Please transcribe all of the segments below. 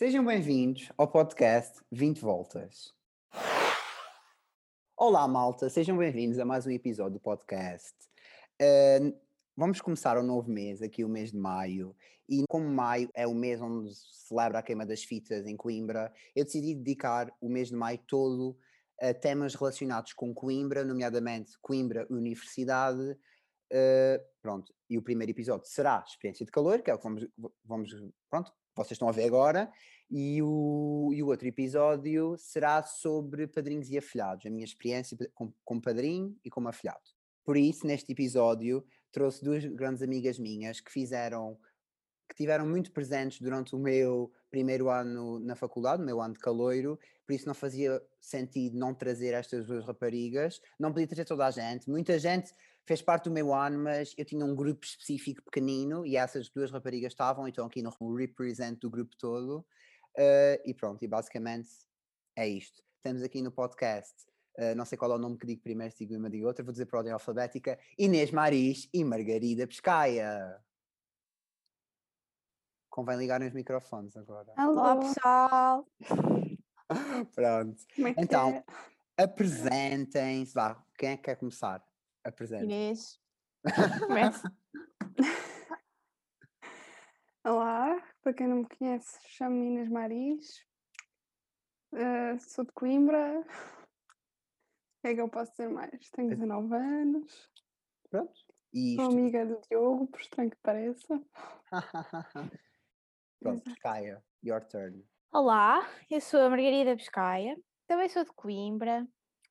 Sejam bem-vindos ao podcast 20 Voltas. Olá, malta, sejam bem-vindos a mais um episódio do podcast. Uh, vamos começar um novo mês, aqui o mês de maio, e como maio é o mês onde se celebra a queima das fitas em Coimbra, eu decidi dedicar o mês de maio todo a temas relacionados com Coimbra, nomeadamente Coimbra Universidade. Uh, pronto, e o primeiro episódio será Experiência de Calor, que é o que vamos, vamos pronto, vocês estão a ver agora, e o, e o outro episódio será sobre padrinhos e afilhados, a minha experiência com, com padrinho e como afilhado. Por isso, neste episódio, trouxe duas grandes amigas minhas que fizeram, que tiveram muito presentes durante o meu primeiro ano na faculdade, o meu ano de caloiro, por isso não fazia sentido não trazer estas duas raparigas, não podia trazer toda a gente, muita gente fez parte do meu ano, mas eu tinha um grupo específico pequenino e essas duas raparigas estavam, então aqui no represent do grupo todo. Uh, e pronto, e basicamente é isto. Estamos aqui no podcast, uh, não sei qual é o nome que digo primeiro, se digo uma, digo outra, vou dizer por ordem alfabética: Inês Maris e Margarida Pescaia. Convém ligarem os microfones agora. Olá, pessoal! pronto. É então, é? apresentem-se. Vá, quem é que quer começar? Apresente. Inês. Começa. Olá, para quem não me conhece, chamo-me Inês Maris, uh, sou de Coimbra. O que é que eu posso dizer mais? Tenho 19 anos. Pronto. E sou amiga do Diogo, por estranho que pareça. Pronto, Pescaia, your turn. Olá, eu sou a Margarida Pescaia, também sou de Coimbra,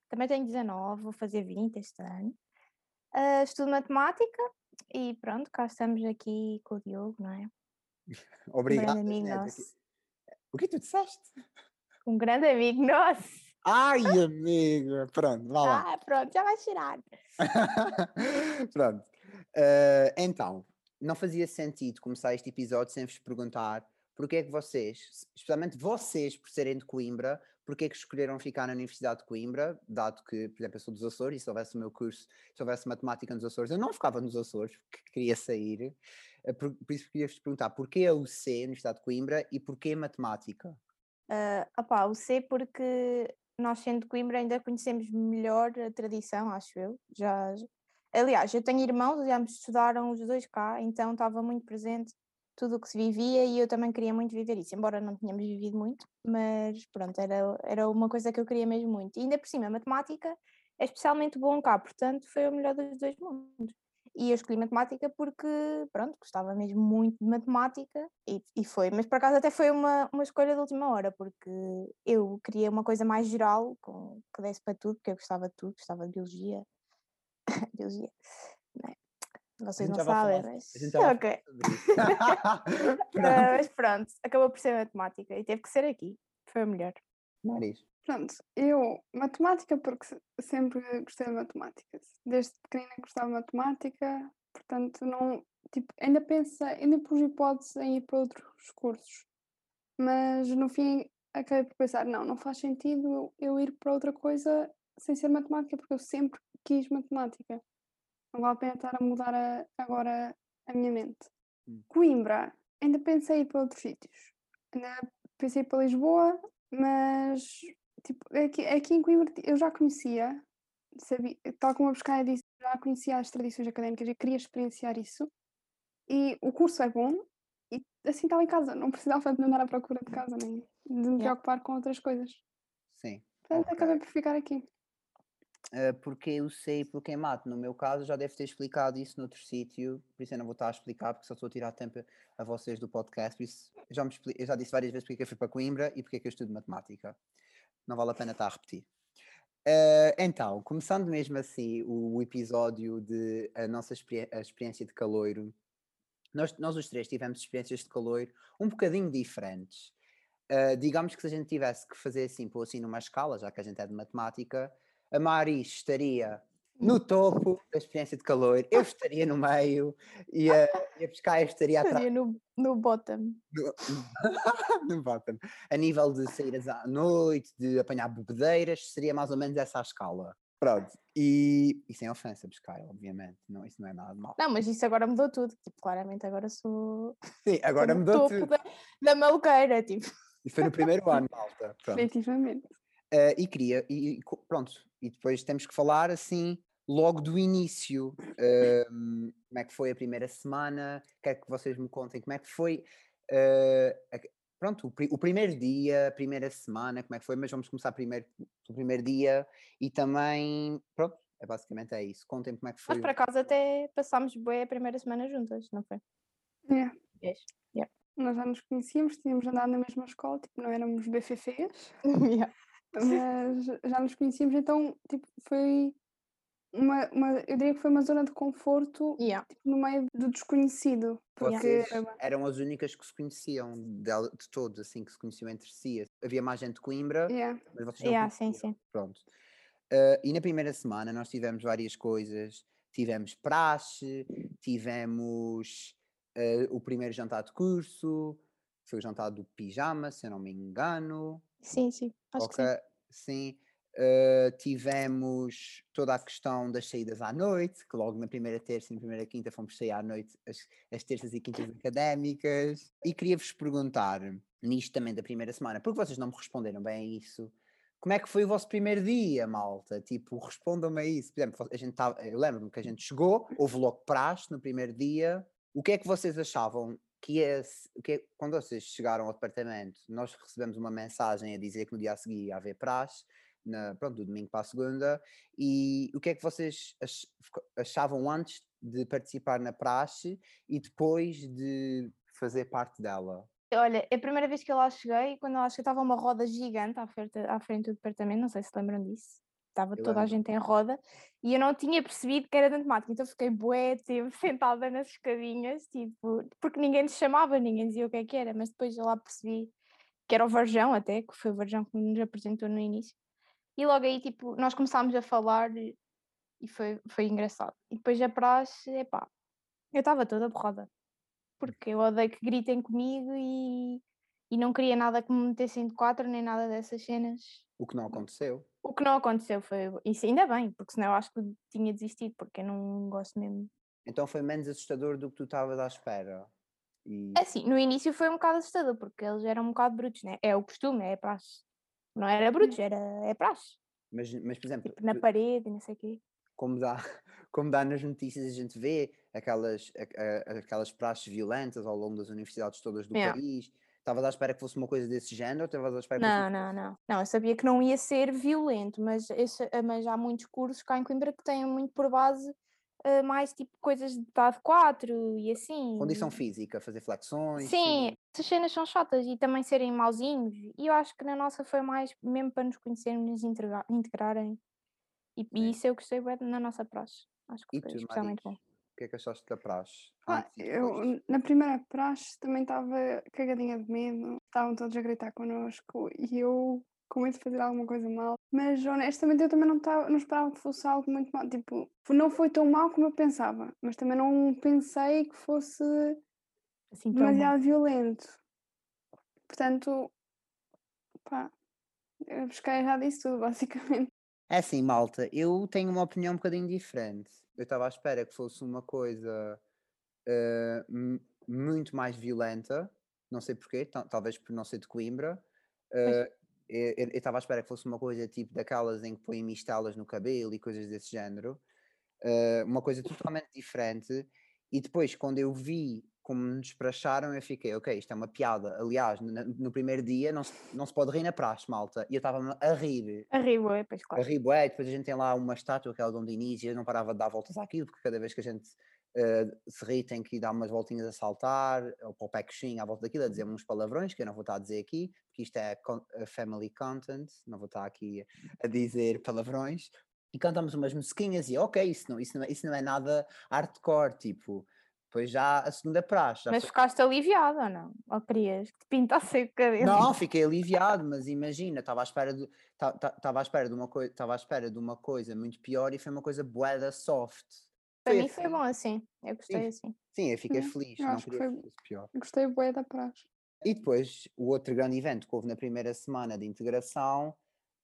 também tenho 19, vou fazer 20 este ano. Uh, estudo matemática e pronto, cá estamos aqui com o Diogo, não é? Obrigado. Um grande amigo nosso. O que tu disseste? Um grande amigo nosso. Ai, amigo! Pronto, vá lá. Ah, pronto, já vai tirar. pronto. Uh, então, não fazia sentido começar este episódio sem vos perguntar porque é que vocês, especialmente vocês por serem de Coimbra, porque é que escolheram ficar na Universidade de Coimbra, dado que, por exemplo, eu sou dos Açores e se houvesse o meu curso, se houvesse matemática nos Açores, eu não ficava nos Açores, porque queria sair. Eh, por, por isso queria-vos perguntar, porquê a UC, Universidade de Coimbra, e porquê matemática? Uh, opá, o C porque nós sendo de Coimbra ainda conhecemos melhor a tradição, acho eu. Já, aliás, eu tenho irmãos, já estudaram os dois cá, então estava muito presente tudo o que se vivia e eu também queria muito viver isso, embora não tenhamos vivido muito, mas pronto, era, era uma coisa que eu queria mesmo muito. E ainda por cima, a matemática é especialmente bom cá, portanto foi o melhor dos dois mundos. E eu escolhi matemática porque, pronto, gostava mesmo muito de matemática e, e foi, mas por acaso até foi uma, uma escolha de última hora, porque eu queria uma coisa mais geral, com, que desse para tudo, porque eu gostava de tudo, gostava de biologia, biologia? Vocês não sabem, mas. Ok. uh, mas pronto, acabou por ser matemática e teve que ser aqui. Foi o melhor. Maris. Pronto, eu, matemática, porque sempre gostei de matemática. Desde pequenina gostava de matemática, portanto, não. Tipo, ainda pensa, ainda pus hipótese em ir para outros cursos. Mas no fim acabei por pensar, não, não faz sentido eu ir para outra coisa sem ser matemática, porque eu sempre quis matemática. Não vale a pena estar a mudar a, agora a minha mente. Hum. Coimbra, ainda pensei em ir para outros sítios. Ainda pensei para Lisboa, mas tipo, aqui, aqui em Coimbra eu já conhecia, sabia, tal como a Buscaia disse, já conhecia as tradições académicas e queria experienciar isso. E o curso é bom, e assim estava em casa, não precisava de andar à procura de casa, nem de me yeah. preocupar com outras coisas. Sim. Portanto, okay. acabei por ficar aqui. Uh, porque eu sei porque é mato. No meu caso, já deve ter explicado isso noutro sítio, por isso eu não vou estar a explicar, porque só estou a tirar tempo a vocês do podcast. Por isso, já, me eu já disse várias vezes porque é eu fui para Coimbra e porque é que eu estudo matemática. Não vale a pena estar a repetir. Uh, então, começando mesmo assim o, o episódio de a nossa experi a experiência de caloiro, nós, nós os três tivemos experiências de caloiro um bocadinho diferentes. Uh, digamos que se a gente tivesse que fazer assim, pôr assim numa escala, já que a gente é de matemática, a Mari estaria no topo da experiência de calor, eu estaria no meio e a, e a Pescaia estaria atrás. Estaria no, no bottom. No, no bottom. A nível de saídas à noite, de apanhar bebedeiras, seria mais ou menos essa a escala. Pronto, e, e sem ofensa, Pescaia, obviamente, não, isso não é nada mal. Não, mas isso agora mudou tudo, tipo, claramente agora sou... Sim, agora mudou topo tudo. Da, da maluqueira, tipo... E foi no primeiro ano, malta. Pronto. Definitivamente. Uh, e queria, e, e pronto, e depois temos que falar assim, logo do início. Uh, como é que foi a primeira semana? Quero que vocês me contem como é que foi. Uh, pronto, o, o, primeiro dia, a primeira semana, como é que foi? Mas vamos começar primeiro o primeiro dia e também, pronto, é basicamente é isso. Contem como é que foi. Nós por acaso até passámos bem a primeira semana juntas, não foi? É. Yes. Yeah. Nós já nos conhecíamos, tínhamos andado na mesma escola, tipo, não éramos BFFs. yeah. Mas já nos conhecíamos, então tipo, foi uma, uma, eu diria que foi uma zona de conforto yeah. tipo, no meio do desconhecido. Porque eram as únicas que se conheciam de, de, todos, assim, que se conheciam entre si. Havia mais gente de Coimbra, yeah. mas vocês não yeah, sim, sim. Pronto. Uh, e na primeira semana nós tivemos várias coisas. Tivemos praxe, tivemos uh, o primeiro jantar de curso, foi o jantar do pijama, se eu não me engano. Sim, sim, acho okay. que sim. sim. Uh, tivemos toda a questão das saídas à noite, que logo na primeira terça e na primeira quinta fomos sair à noite as, as terças e quintas académicas. E queria-vos perguntar, nisto também da primeira semana, porque vocês não me responderam bem a isso, como é que foi o vosso primeiro dia, malta? Tipo, respondam-me a isso. Por exemplo, a gente tava, eu lembro-me que a gente chegou, houve logo praxe no primeiro dia. O que é que vocês achavam que esse, que é, quando vocês chegaram ao departamento, nós recebemos uma mensagem a dizer que no dia a seguir ia haver praxe, na, pronto, do domingo para a segunda, e o que é que vocês achavam antes de participar na praxe e depois de fazer parte dela? Olha, é a primeira vez que eu lá cheguei, quando eu cheguei estava uma roda gigante à frente, à frente do departamento, não sei se lembram disso estava eu toda lembro. a gente em roda e eu não tinha percebido que era de matemática, então fiquei bué tempo sentada nas escadinhas, tipo, porque ninguém nos chamava, ninguém dizia o que é que era, mas depois eu lá percebi que era o Varjão até, que foi o Varjão que nos apresentou no início. E logo aí, tipo, nós começámos a falar e, e foi, foi engraçado. E depois a praxe, epá, eu estava toda borrada, porque eu odeio que gritem comigo e, e não queria nada que me metessem de quatro, nem nada dessas cenas. O que não aconteceu. O que não aconteceu foi isso, ainda bem, porque senão eu acho que tinha desistido, porque eu não gosto mesmo. Então foi menos assustador do que tu estavas à espera. E... É assim, no início foi um bocado assustador, porque eles eram um bocado brutos, né? É o costume, é praxe. Não era brutos, era é praxe. Mas, mas por exemplo. Tipo, na parede, não sei o quê. Como dá, como dá nas notícias, a gente vê aquelas, aquelas praxes violentas ao longo das universidades todas do yeah. país Estavas à espera que fosse uma coisa desse género estavas à espera que Não, fosse... não, não. Não, eu sabia que não ia ser violento, mas, esse, eh, mas há muitos cursos cá em Coimbra que têm muito por base uh, mais tipo coisas de TAD 4 e assim. Condição física, fazer flexões. Sim, essas cenas são chatas e também serem mauzinhos. E eu acho que na nossa foi mais mesmo para nos conhecermos, nos integrarem. E, e, isso eu gostei bem na nossa praxe. Acho que e foi especialmente bom que é que achaste da praxe? Ah, eu, na primeira praxe também estava cagadinha de medo, estavam todos a gritar connosco e eu com medo de fazer alguma coisa mal, mas honestamente eu também não, tava, não esperava que fosse algo muito mal, tipo, não foi tão mal como eu pensava, mas também não pensei que fosse assim, demasiado violento. Portanto, pá, eu busquei já disso tudo, basicamente. É assim, malta, eu tenho uma opinião um bocadinho diferente eu estava à espera que fosse uma coisa uh, muito mais violenta, não sei porquê, talvez por não ser de Coimbra. Uh, eu estava à espera que fosse uma coisa tipo daquelas em que põem mistelas no cabelo e coisas desse género, uh, uma coisa totalmente diferente. E depois, quando eu vi como nos despacharam, eu fiquei, ok, isto é uma piada. Aliás, no, no primeiro dia não se, não se pode rir na praxe, malta. E eu estava a rir. A rir, ué, pois claro. A rir. Depois a gente tem lá uma estátua, que é o Dom Diniz, e eu não parava de dar voltas àquilo, porque cada vez que a gente uh, se ri tem que dar umas voltinhas a saltar, ou para o pé coxinho à volta daquilo, a dizer uns palavrões, que eu não vou estar a dizer aqui, porque isto é family content, não vou estar aqui a dizer palavrões. E cantamos umas musiquinhas e ok, isso não, isso não, é, isso não é nada hardcore, tipo depois já a segunda praxe. Mas foi... ficaste aliviado ou não? Ou querias que te pintasse o cabelo? Não, fiquei aliviado, mas imagina, estava à espera de estava à espera de uma coisa, estava à espera de uma coisa muito pior e foi uma coisa boeda soft. Para mim foi bom assim, eu gostei sim, assim. Sim, eu fiquei hum, feliz, eu não queria que, foi... pior. Gostei bué da praxe. E depois, o outro grande evento que houve na primeira semana de integração,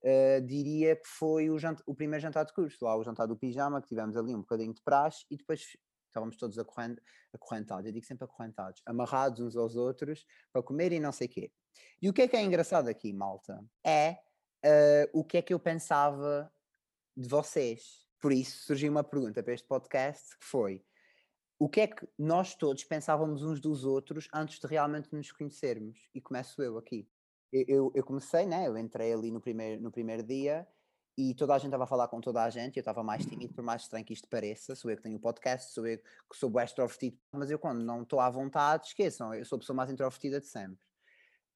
uh, diria que foi o, jant... o primeiro jantar de curso, lá o jantar do pijama, que tivemos ali um bocadinho de praxe, e depois estávamos todos acorrent, acorrentados, eu digo sempre acorrentados, amarrados uns aos outros para comer e não sei o quê. E o que é que é engraçado aqui, malta? É uh, o que é que eu pensava de vocês. Por isso surgiu uma pergunta para este podcast que foi o que é que nós todos pensávamos uns dos outros antes de realmente nos conhecermos? E começo eu aqui. Eu, eu, eu comecei, né? Eu entrei ali no primeiro, no primeiro dia e toda a gente estava a falar com toda a gente, eu estava mais tímido, por mais estranho que isto pareça, sou eu que tenho o podcast, sou eu que sou extrovertido, mas eu quando não estou à vontade, esqueçam, eu sou a pessoa mais introvertida de sempre.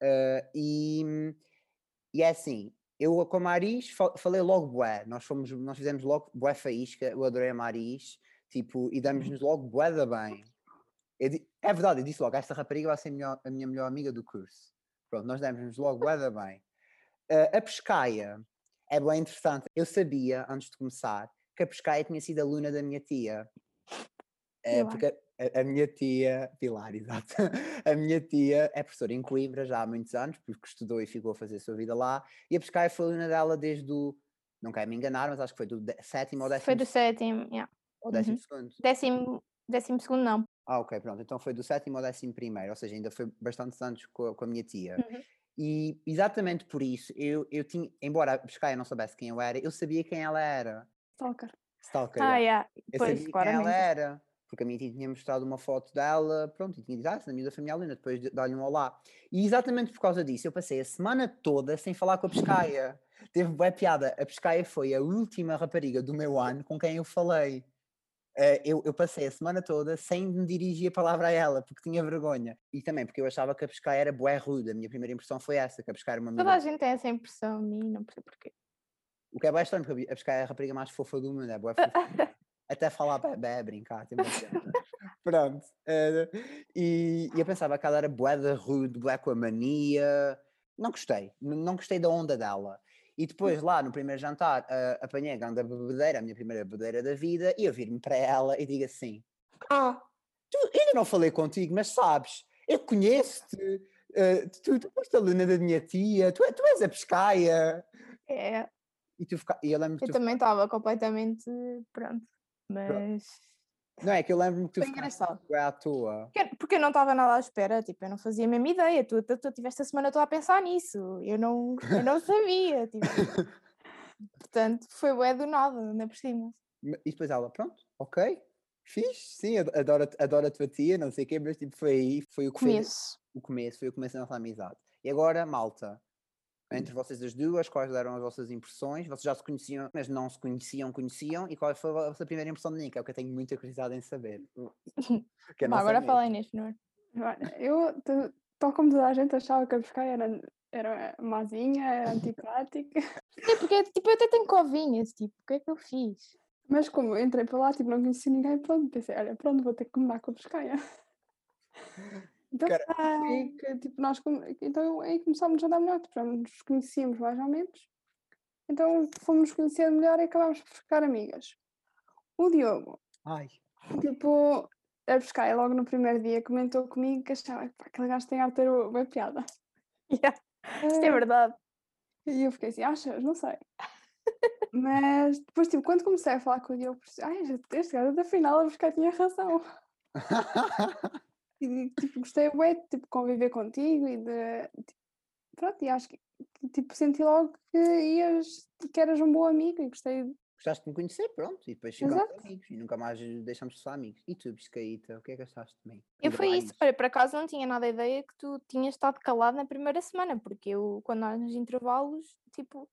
Uh, e, e é assim, eu com a Maris falei logo bué, nós, fomos, nós fizemos logo bué faísca, eu adorei a Maris, tipo, e damos-nos logo bué da bem. Eu, é verdade, eu disse logo, esta rapariga vai ser a, melhor, a minha melhor amiga do curso. Pronto, nós demos-nos logo bué da bem. Uh, a Pescaia, é bem interessante. Eu sabia, antes de começar, que a Pescaia tinha sido aluna da minha tia. É, porque a, a, minha tia, Pilar, exato, a minha tia é professora em Coimbra já há muitos anos, porque estudou e ficou a fazer a sua vida lá, e a Pescaia foi aluna dela desde o, não quero me enganar, mas acho que foi do sétimo ou décimo Foi do sétimo, yeah. Ou décimo uhum. segundo? Décimo, décimo segundo não. Ah, ok, pronto, então foi do sétimo ao décimo primeiro, ou seja, ainda foi bastante anos com, com a minha tia. Uhum. E exatamente por isso, eu, eu tinha, embora a Pescaia não soubesse quem eu era, eu sabia quem ela era. Stalker. Stalker. Ah, yeah. Eu pois, sabia claramente. quem ela era. Porque a minha tia tinha mostrado uma foto dela, pronto, e tinha dito, ah, essa é amiga da família Alina, depois de dar-lhe um olá. E exatamente por causa disso, eu passei a semana toda sem falar com a Pescaia. Teve boa piada. A Pescaia foi a última rapariga do meu ano com quem eu falei. Uh, eu, eu, passei a semana toda sem me dirigir a palavra a ela, porque tinha vergonha. E também porque eu achava que a pescar era bué rude. A minha primeira impressão foi essa, que a pescar era uma Toda a gente tem essa impressão a mim, não percebo porquê. O que é bem estranho, porque a pescar é a rapariga mais fofa do mundo, é bué fofa. Até falar bebê, brincar, tem Pronto. Uh, e, e, eu pensava que ela era bué da rude, bué com a mania. Não gostei, não gostei da onda dela. E depois, lá no primeiro jantar, uh, apanhei a grande bebedeira, a minha primeira bebedeira da vida, e eu vir-me para ela e digo assim: Ah, tu, ainda não falei contigo, mas sabes, eu conheço-te, uh, tu, tu foste aluna da minha tia, tu, tu és a pescaia. É. E, tu fica, e eu lembro Eu também estava completamente pronto, mas. Pronto. Não, é que eu lembro-me que tu Foi engraçado. à toa. Porque eu não estava nada à espera, tipo, eu não fazia a mesma ideia. Tu, tu, tu tiveste a semana toda a pensar nisso. Eu não, eu não sabia. Tipo. Portanto, foi bué do nada, ainda por cima. E depois ela, pronto, ok, fiz, sim, adoro, adoro a tua tia, não sei o quê, mas tipo, foi aí, foi o que começo. Fez, o começo, foi o começo da nossa amizade. E agora, malta, entre vocês as duas, quais eram as vossas impressões? Vocês já se conheciam, mas não se conheciam, conheciam? E qual foi a vossa primeira impressão de mim? Que é o que eu tenho muita curiosidade em saber. Que é Bom, agora fala Inês, não é? Eu, tal como toda a gente achava que a Pescar era, era mazinha, era antipática. É porque tipo, eu até tenho covinhas, tipo, o que é que eu fiz? Mas como eu entrei para lá, tipo, não conheci ninguém, pronto, pensei, olha, pronto, vou ter que mudar com a Pescaia. Então, foi que, tipo, nós, então aí começámos a dar melhor, tipo, já nos conhecíamos mais ou menos. Então fomos conhecer melhor e acabámos por ficar amigas. O Diogo, Ai. tipo, a pescar logo no primeiro dia comentou comigo que achava que aquele gajo tem a ter uma piada. Yeah. Isto é verdade. E eu fiquei assim, achas? Não sei. Mas depois, tipo, quando comecei a falar com o Diogo, ai, este gajo, afinal, a buscar tinha razão. E tipo, gostei bué de tipo, conviver contigo e de. Tipo, pronto, e acho que tipo, senti logo que ias, que eras um bom amigo e gostei. Gostaste de me conhecer, pronto, e depois ficamos amigos e nunca mais deixamos de ser amigos. E tu, Biscaíta, o que é que achaste de mim? Eu foi isso, olha, por acaso não tinha nada a ideia que tu tinhas estado calado na primeira semana, porque eu, quando nós nos intervalos, tipo,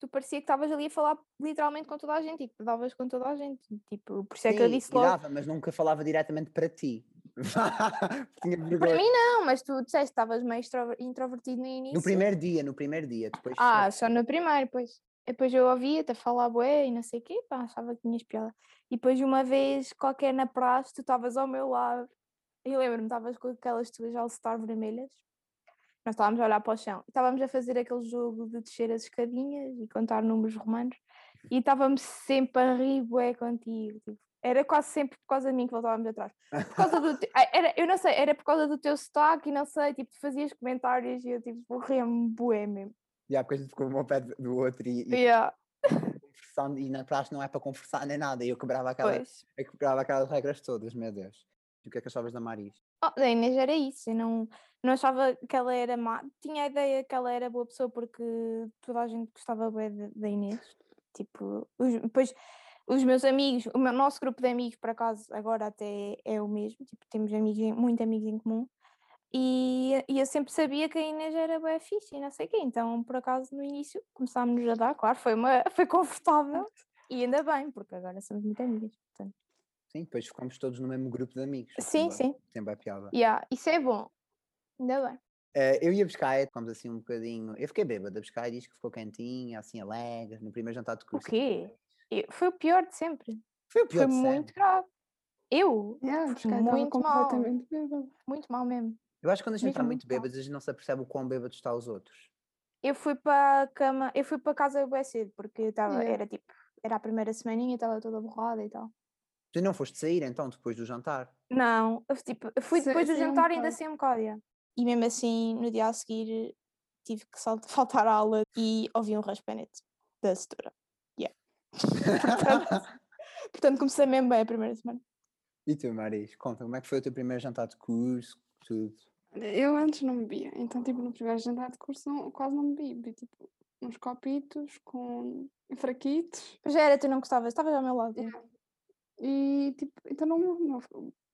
tu parecia que estavas ali a falar literalmente com toda a gente e que davas com toda a gente. Tipo, por isso é Sim, que eu disse logo. Dava, mas nunca falava diretamente para ti. Para mim não, mas tu disseste que estavas meio introvertido no início. No primeiro dia, no primeiro dia. Depois ah, só no primeiro, pois. Depois eu ouvia-te a falar bué e não sei o quê, pá, achava que tinhas piada. E depois uma vez, qualquer na praça, tu estavas ao meu lado. Eu lembro-me, estavas com aquelas tuas All-Star vermelhas. Nós estávamos a olhar para o chão. Estávamos a fazer aquele jogo de descer as escadinhas e contar números romanos. E estávamos sempre a rir bué contigo. Tipo, era quase sempre por causa de mim que voltávamos atrás. Por causa do te... era, eu não sei, era por causa do teu sotaque e não sei, tipo, fazias comentários e eu tipo, ria-me bué mesmo. Yeah, porque a gente ficou um ao pé do outro e, e yeah. e na praxe não é para conversar nem nada. E eu quebrava, aquela, Pois. eu quebrava aquelas regras todas, meu Deus. E o que é que achavas da Maris? Oh, da Inês era isso, eu não, não achava que ela era má. Tinha a ideia que ela era boa pessoa porque toda a gente gostava bem da Inês. Tipo, os- depois os meus amigos, o meu, nosso grupo de amigos, por acaso, agora até é o mesmo, tipo, temos amigos, muito amigos em comum. E, e eu sempre sabia que a Inês era bem fixe e não sei o quê. Então, por acaso, no início começámos a dar, claro, foi, uma, foi confortável e ainda bem, porque agora somos muito amigas. Portanto. Sim, depois ficamos todos no mesmo grupo de amigos. Sim, sim. Sempre é piada. Yeah, isso é bom. Ainda bem. Eh, eu ia buscar, ficamos assim um bocadinho. Eu fiquei bebada a buscar e diz que ficou quentinha, assim alegre, no primeiro jantar de O curso. quê? Foi o pior de sempre. Foi o pior Foi de muito sempre. grave. Eu? Yeah, muito mal. completamente bêbada. Muito mal mesmo. Eu acho que quando a gente está muito muito bêbado, a gente não se apercebe o quão bêbado está os outros. Eu fui para a cama, eu fui para casa bem cedo, porque eu estava, Yeah. era tipo, era a primeira semaninha, estava toda borrada e tal. Tu não foste sair então depois do jantar? Não, eu, tipo, eu fui depois do um jantar e ainda sem um yeah. E mesmo assim, no dia a seguir, tive que faltar à aula e ouvi um raspanete da setora. Portanto, portanto, comecei mesmo bem a primeira semana. e tu, Maris, conta, como é que foi o teu primeiro jantar de curso? Tudo. Eu antes não bebia, então tipo no primeiro jantar de curso não- quase não bebi, bebi tipo uns copitos com fraquitos Já era, tu não gostavas, estavas ao meu lado. Yeah. e tipo, então não, não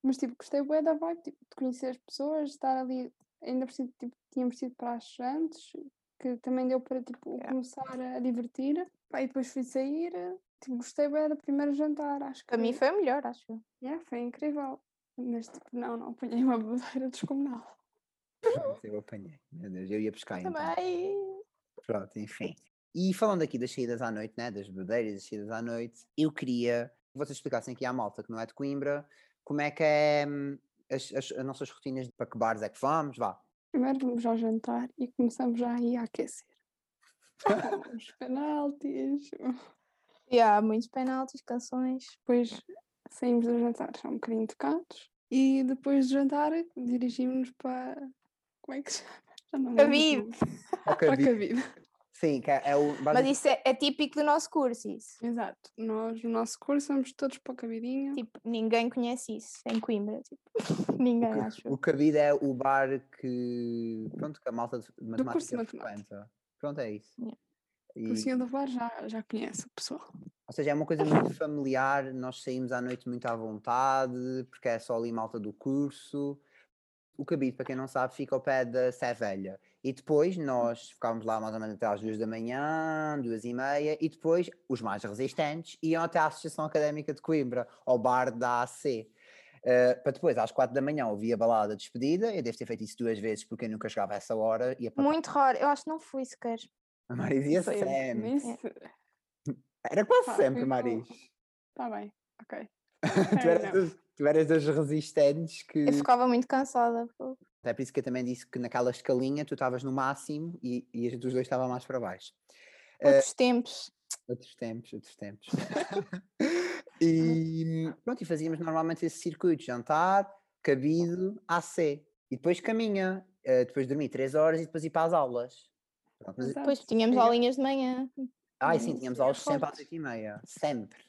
mas tipo gostei bué da vibe, tipo, de conhecer as pessoas, estar ali, ainda por cima, tipo, tínhamos tido praxe antes, que também deu para tipo Yeah. começar a divertir, Pá, e depois fui sair, tipo, gostei bué do primeiro jantar, acho que Para mim foi o melhor, acho yeah, foi incrível. Mas tipo, não, não apanhei uma bebedeira descomunal. Pronto, eu apanhei. Meu Deus, eu ia buscar então. Também. Pronto, enfim. E falando aqui das saídas à noite, né? Das bebedeiras, das saídas à noite, eu queria que vocês explicassem aqui à malta que não é de Coimbra, como é que é hum, as, as, as nossas rotinas de para que bares é que vamos, vá. Primeiro vamos ao jantar e começamos já aí a aquecer. Os penaltis, Yeah, muitos penaltis, canções. depois saímos do jantar já um bocadinho tocados e depois do jantar dirigimos-nos para. Como é que se chama? Já não me lembro do Cabide. Para cabide. Sim, que é, é o. Mas isso é, é típico do nosso curso, isso. Exato. Nós, no nosso curso, vamos todos para o cabidinho. Tipo, ninguém conhece isso em Coimbra. Tipo, ninguém, o, acho. o eu. cabide é o bar que. Pronto, que a malta de curso de matemática matemática. Pronto, é isso. Yeah. E- O senhor do bar já, já conhece o pessoal. Ou seja, é uma coisa muito familiar, nós saímos à noite muito à vontade, porque é só ali malta do curso. O cabide, para quem não sabe, fica ao pé da Sé Velha. E depois nós ficávamos lá mais ou menos até às duas da manhã, duas e meia, e depois os mais resistentes iam até à Associação Académica de Coimbra, ao bar da AC. Eh, para depois, às quatro da manhã, ouvir a balada de despedida. Eu devo ter feito isso duas vezes porque eu nunca chegava a essa hora. Ia para Muito raro. Eu acho que não fui sequer. a Maris ia Foi sempre. imenso. Era quase Pá, sempre, Maris. Tá bem, ok. tu, É, eras tu eras das resistentes que. Eu ficava muito cansada. pô. É por isso que eu também disse que naquela escalinha tu estavas no máximo e, e a gente os dois estava mais para baixo. Outros tempos. Outros tempos, outros tempos. e pronto, e fazíamos normalmente esse circuito: jantar, cabido, AC. E depois caminha, eh, depois dormir 3 horas e depois ir para as aulas. Pronto, mas-. Depois tínhamos aulinhas de manhã. Ai, sim, Hum, tínhamos aulas sempre às forte. 8 e meia. Sempre.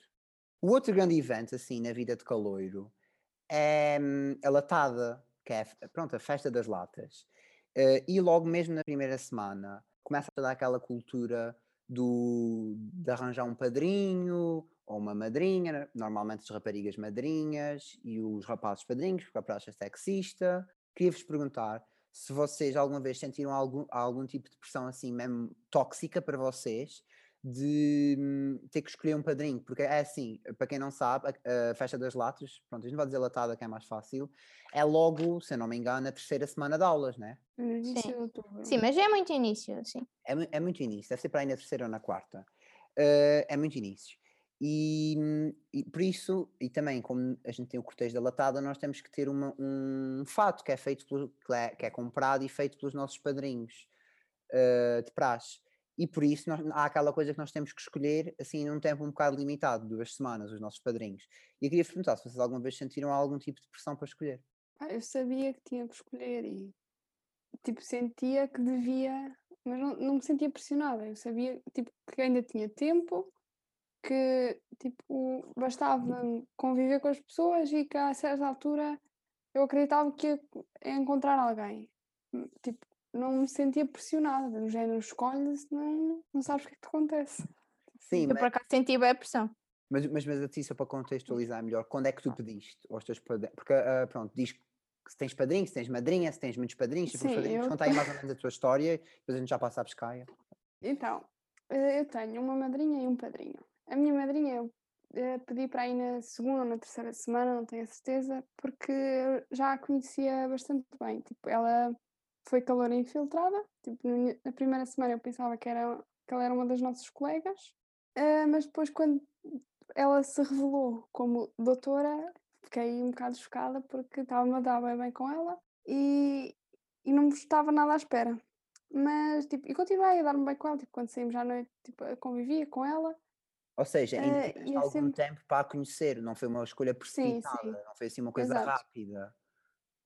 O outro grande evento, assim, na vida de caloiro é a latada, que é, pronto, a festa das latas. Eh, e logo mesmo na primeira semana começa a dar aquela cultura do, de arranjar um padrinho ou uma madrinha, normalmente as raparigas madrinhas e os rapazes padrinhos, porque a praxe é sexista. Queria-vos perguntar se vocês alguma vez sentiram algum, algum tipo de pressão assim mesmo tóxica para vocês de hum, ter que escolher um padrinho, porque é assim, para quem não sabe, a, a festa das latas, pronto, a gente vai dizer latada que é mais fácil, é logo, se eu não me engano, a terceira semana de aulas, né? Sim. Sim, mas já é muito início, sim. É, é muito início, deve ser para aí na terceira ou na quarta. Eh, é muito início. E, hum, e por isso, e também como a gente tem o cortejo da latada, nós temos que ter uma- um fato que é feito pelo, que, é, que é comprado e feito pelos nossos padrinhos eh, de praxe. E por isso nós- há aquela coisa que nós temos que escolher assim num tempo um bocado limitado, duas semanas, os nossos padrinhos. E eu queria vos perguntar se vocês alguma vez sentiram algum tipo de pressão para escolher. Ah, eu sabia que tinha que escolher e tipo sentia que devia, mas não, não me sentia pressionada. Eu sabia tipo, que ainda tinha tempo, que tipo, bastava conviver com as pessoas e que a certa altura eu acreditava que ia encontrar alguém. Hum, tipo, não me sentia pressionada, no género escolhe-se, não, não sabes o que é que te acontece. Sim, Eu mas, por acaso senti bem a pressão. mas, mas, mas a ti, só para contextualizar melhor, quando é que tu pediste aos teus padrinhos? Porque, ah, pronto, diz que se tens padrinho, se tens madrinha, se tens muitos padrinhos, se tens Sim, padrinhos, eu- conta aí mais ou menos a tua história, depois a gente já passa a pescaia. Então, eh, eu tenho uma madrinha e um padrinho. A minha madrinha eu eh, pedi para ir na segunda ou na terceira semana, não tenho a certeza, porque já a conhecia bastante bem. Tipo, ela foi calor infiltrada. Tipo, na primeira semana eu pensava que, era, que ela era uma das nossas colegas, eh, mas depois quando ela se revelou como doutora, fiquei um bocado chocada porque estava-me a dar bem, bem com ela e, e não estava nada à espera. Mas, tipo, e continuei a dar-me bem com ela, tipo, quando saímos à noite, tipo, convivia com ela. Ou seja, ainda Eh, e eu algum sempre- tempo para a conhecer, não foi uma escolha sim. precipitada, não foi assim uma coisa Exato. rápida.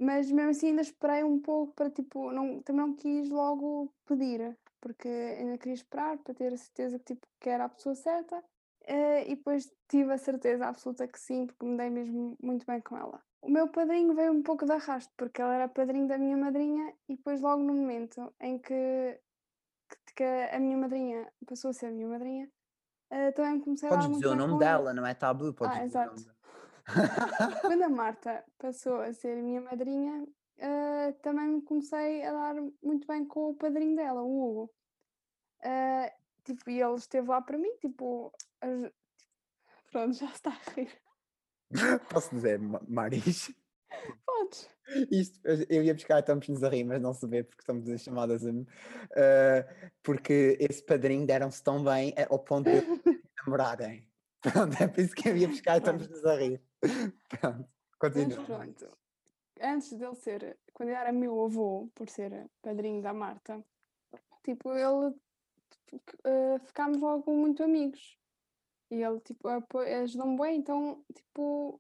Mas mesmo assim ainda esperei um pouco para, tipo, não, também não quis logo pedir, porque ainda queria esperar para ter a certeza que, tipo, que era a pessoa certa. eh, e depois tive a certeza absoluta que sim, porque me dei mesmo muito bem com ela. O meu padrinho veio um pouco de arrasto, porque ele era padrinho da minha madrinha, e depois, logo no momento em que, que, que a minha madrinha passou a ser a minha madrinha, eh, também me comecei a Podes muito dizer o nome ela. dela, não é tabu, podes Ah, dizer o nome exato. dela. Quando a Marta passou a ser a minha madrinha, eh, também me comecei a dar muito bem com o padrinho dela, o Hugo. Eh, tipo, e ele esteve lá para mim, tipo, pronto, já está a rir. Posso dizer, Ma- Maris? Podes. Isto, eu- ia buscar, estamos-nos a rir, mas não se vê porque estamos em chamadas. a- eh, porque esse padrinho deram-se tão bem ao ponto de namorarem. Pronto, é por isso que eu ia buscar estamos-nos a rir. Pronto, Mas continua. pronto, antes dele ser, quando ele era meu avô, por ser padrinho da Marta, tipo, ele eh, ficámos logo muito amigos. E ele, tipo, ajudou-me bem, então, tipo,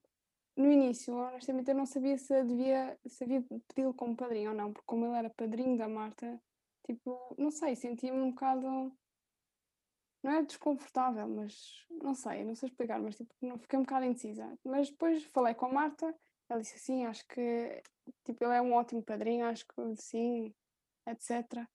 no início, honestamente, eu não sabia se devia, se havia pedi-lo como padrinho ou não, porque como ele era padrinho da Marta, tipo, não sei, sentia-me um bocado, não é desconfortável, mas não sei, não sei explicar, mas tipo, não, fiquei um bocado indecisa. Mas depois falei com a Marta, ela disse assim, acho que, tipo, ele é um ótimo padrinho, acho que sim, etc.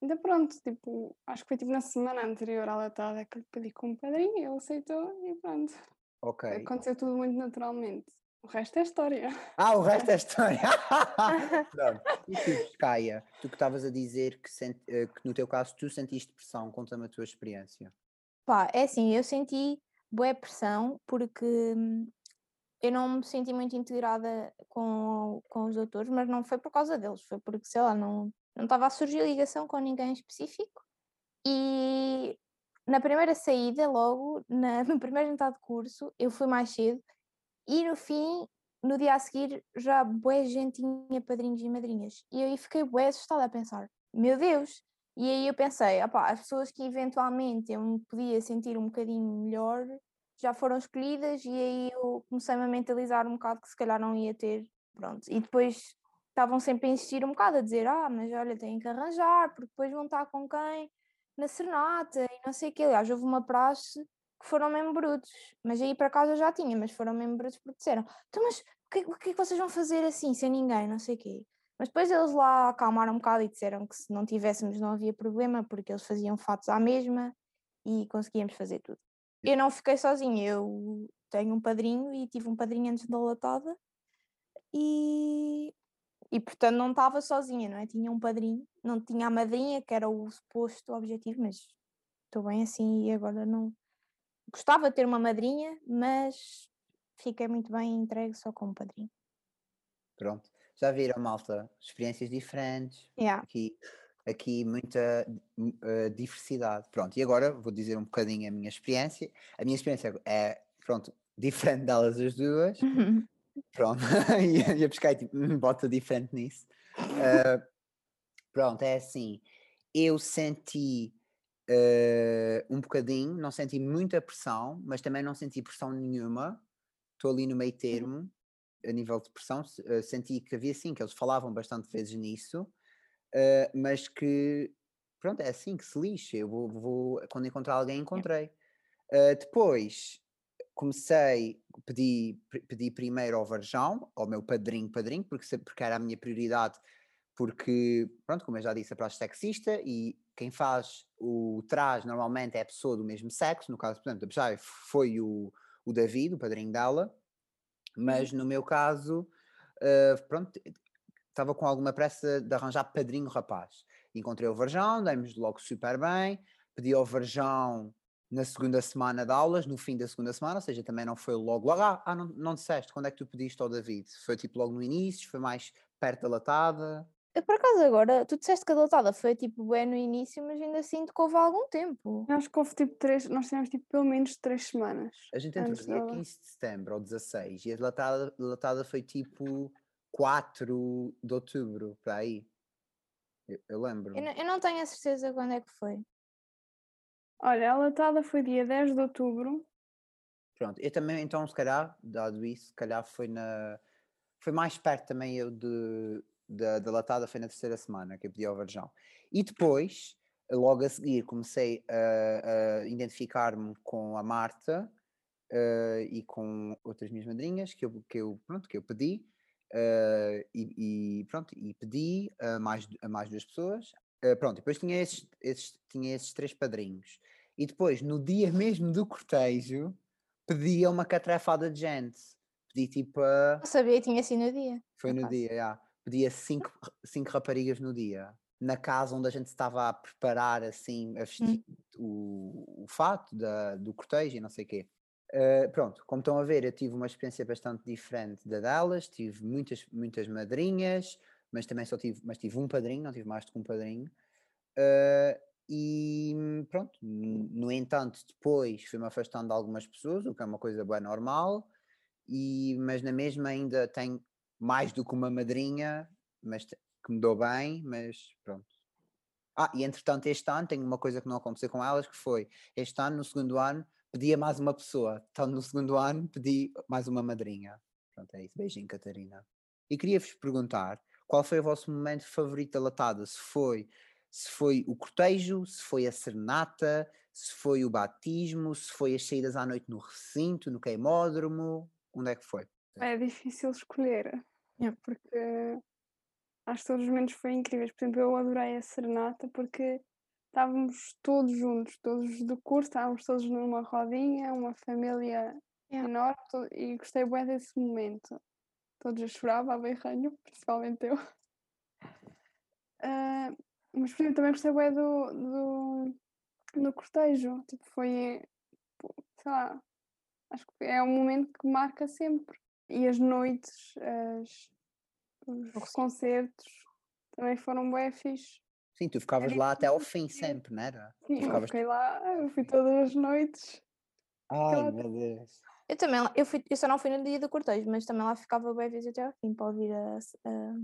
Então pronto, tipo, acho que foi tipo na semana anterior à latada que lhe pedi como padrinho, ele aceitou e pronto. Ok. Aconteceu tudo muito naturalmente. O resto é história. Ah, o resto é história. Pronto. E tu, Caia, tu que estavas a dizer que, sent- eh, que no teu caso tu sentiste pressão, conta-me a tua experiência. Pá, é assim, eu senti boa pressão porque hum, eu não me senti muito integrada com, com os doutores, mas não foi por causa deles, foi porque, sei lá, não não estava a surgir ligação com ninguém específico. E na primeira saída, logo, na, no primeiro jantar de curso, eu fui mais cedo e no fim, no dia a seguir, já boa gente tinha padrinhos e madrinhas. E aí fiquei bué assustada a pensar, meu Deus! E aí eu pensei, opá, as pessoas que eventualmente eu me podia sentir um bocadinho melhor já foram escolhidas e aí eu comecei-me a mentalizar um bocado que se calhar não ia ter, pronto. E depois estavam sempre a insistir um bocado, a dizer, ah, mas olha, têm que arranjar, porque depois vão estar com quem? Na serenata e não sei o quê. Aliás, houve uma praxe que foram mesmo brutos, mas aí para casa já tinha, mas foram mesmo brutos porque disseram, então mas o que, o que é que vocês vão fazer assim, sem ninguém, não sei o quê. Mas depois eles lá acalmaram um bocado e disseram que se não tivéssemos não havia problema, porque eles faziam fatos à mesma e conseguíamos fazer tudo. Eu não fiquei sozinha, eu tenho um padrinho e tive um padrinho antes da latada e, e portanto não estava sozinha, não é? Tinha um padrinho, não tinha a madrinha, que era o suposto objetivo, mas estou bem assim e agora não. Gostava de ter uma madrinha, mas fiquei muito bem entregue só com um padrinho. Pronto. Já viram, malta? Experiências diferentes. Yeah. Aqui, aqui muita eh, diversidade. Pronto, e agora vou dizer um bocadinho a minha experiência. A minha experiência é, pronto, diferente delas as duas. Pronto, ia, ia buscar e tipo, "Hum, bota diferente nisso. Eh, pronto, é assim. Eu senti eh, um bocadinho, não senti muita pressão, mas também não senti pressão nenhuma. Estou ali no meio termo, a nível de pressão. eh, senti que havia sim, que eles falavam bastante vezes nisso, eh, mas que, pronto, é assim que se lixa. Eu vou, vou- quando encontrar alguém, encontrei. Uh, depois comecei, pedi, pedi primeiro ao Varjão, ao meu padrinho, padrinho, porque, porque era a minha prioridade, porque, pronto, como eu já disse, a praxe sexista e quem faz o traje normalmente é a pessoa do mesmo sexo, no caso, por exemplo, da foi o, o David, o padrinho dela, mas uhum. no meu caso, uh, pronto, estava com alguma pressa de arranjar padrinho rapaz. Encontrei o Varjão, demos logo super bem, pedi ao Varjão na segunda semana de aulas, no fim da segunda semana, ou seja, também não foi logo logo, ah, ah não, não disseste, quando é que tu pediste ao David? Foi tipo logo no início, foi mais perto da latada? Por acaso agora, tu disseste que a latada foi tipo bem no início, mas ainda sinto que houve algum tempo. Acho que houve tipo três, nós tivemos tipo pelo menos três semanas. A gente entrou dia 15 de setembro ou 16 e a latada, a latada foi tipo 4 de outubro, para aí. Eu, eu lembro. Eu não, eu não tenho a certeza quando é que foi. Olha, a latada foi dia 10 de outubro. Pronto, eu também, então, se calhar, dado isso, se calhar foi na. Foi mais perto também eu de, da, da latada, foi na terceira semana que eu pedi ao Varjão. E depois, logo a seguir, comecei a, a identificar-me com a Marta uh, e com outras minhas madrinhas que eu, que eu, pronto, que eu pedi. Uh, e, e, pronto, e pedi a mais, a mais duas pessoas. Uh, pronto, depois tinha esses, esses, tinha esses três padrinhos. E depois, no dia mesmo do cortejo, pedia uma catrafada de gente. Pedi tipo a. Eu sabia, tinha assim no dia. Foi no dia, já. Yeah. Pedia cinco, cinco raparigas no dia. Na casa onde a gente estava a preparar, assim, a vestir hum. o, o fato da, do cortejo e não sei o quê. Uh, pronto, como estão a ver, eu tive uma experiência bastante diferente da delas, tive muitas, muitas madrinhas, mas também só tive, mas tive um padrinho, não tive mais do que um padrinho. Uh, e pronto, no entanto, depois fui-me afastando de algumas pessoas, o que é uma coisa bem normal, e, mas na mesma ainda tenho mais do que uma madrinha, mas que me dou bem, mas pronto. Ah, e entretanto este ano tenho uma coisa que não aconteceu com elas, que foi, este ano, no segundo ano, pedia mais uma pessoa. Então, no segundo ano, pedi mais uma madrinha. Pronto, é isso. Beijinho, Catarina. E queria-vos perguntar qual foi o vosso momento favorito da latada? Se foi, se foi o cortejo, se foi a serenata, se foi o batismo, se foi as saídas à noite no recinto, no queimódromo, onde é que foi? É difícil escolher, porque acho que todos os momentos foram incríveis. Por exemplo, eu adorei a serenata porque estávamos todos juntos, todos do curso, estávamos todos numa rodinha, uma família yeah. enorme e gostei bem desse momento. Todos a chorar, a berranho, principalmente eu. Uh, mas por exemplo, também gostei bem do, do, do cortejo. Tipo, foi, sei lá, acho que é um momento que marca sempre. E as noites, as, os concertos também foram bem fixe. Sim, tu ficavas lá até ao fim sempre, não era? Sim, ficavas... eu fiquei lá, eu fui todas as noites. Ai, meu Deus. Eu também, eu, fui, eu só não fui no dia do cortejo, mas também lá ficava bem vezes até ao fim para ouvir a, a...